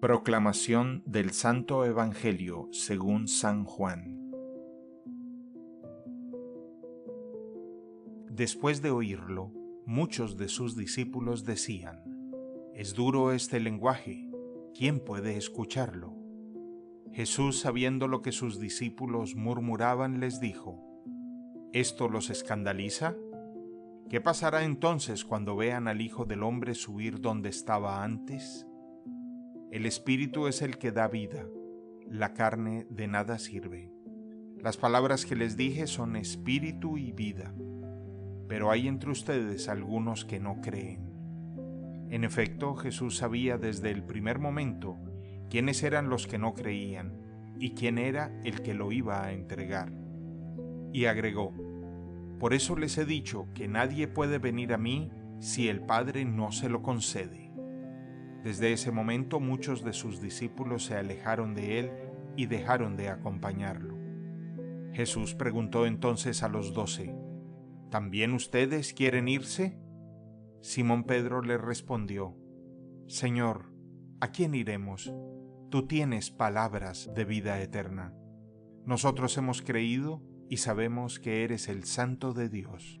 Proclamación del Santo Evangelio según San Juan Después de oírlo, muchos de sus discípulos decían, Es duro este lenguaje, ¿quién puede escucharlo? Jesús, sabiendo lo que sus discípulos murmuraban, les dijo, ¿Esto los escandaliza? ¿Qué pasará entonces cuando vean al Hijo del Hombre subir donde estaba antes? El Espíritu es el que da vida, la carne de nada sirve. Las palabras que les dije son espíritu y vida, pero hay entre ustedes algunos que no creen. En efecto, Jesús sabía desde el primer momento quiénes eran los que no creían y quién era el que lo iba a entregar. Y agregó, Por eso les he dicho que nadie puede venir a mí si el Padre no se lo concede. Desde ese momento muchos de sus discípulos se alejaron de él y dejaron de acompañarlo. Jesús preguntó entonces a los doce, ¿También ustedes quieren irse? Simón Pedro le respondió, Señor, ¿a quién iremos? Tú tienes palabras de vida eterna. Nosotros hemos creído y sabemos que eres el Santo de Dios.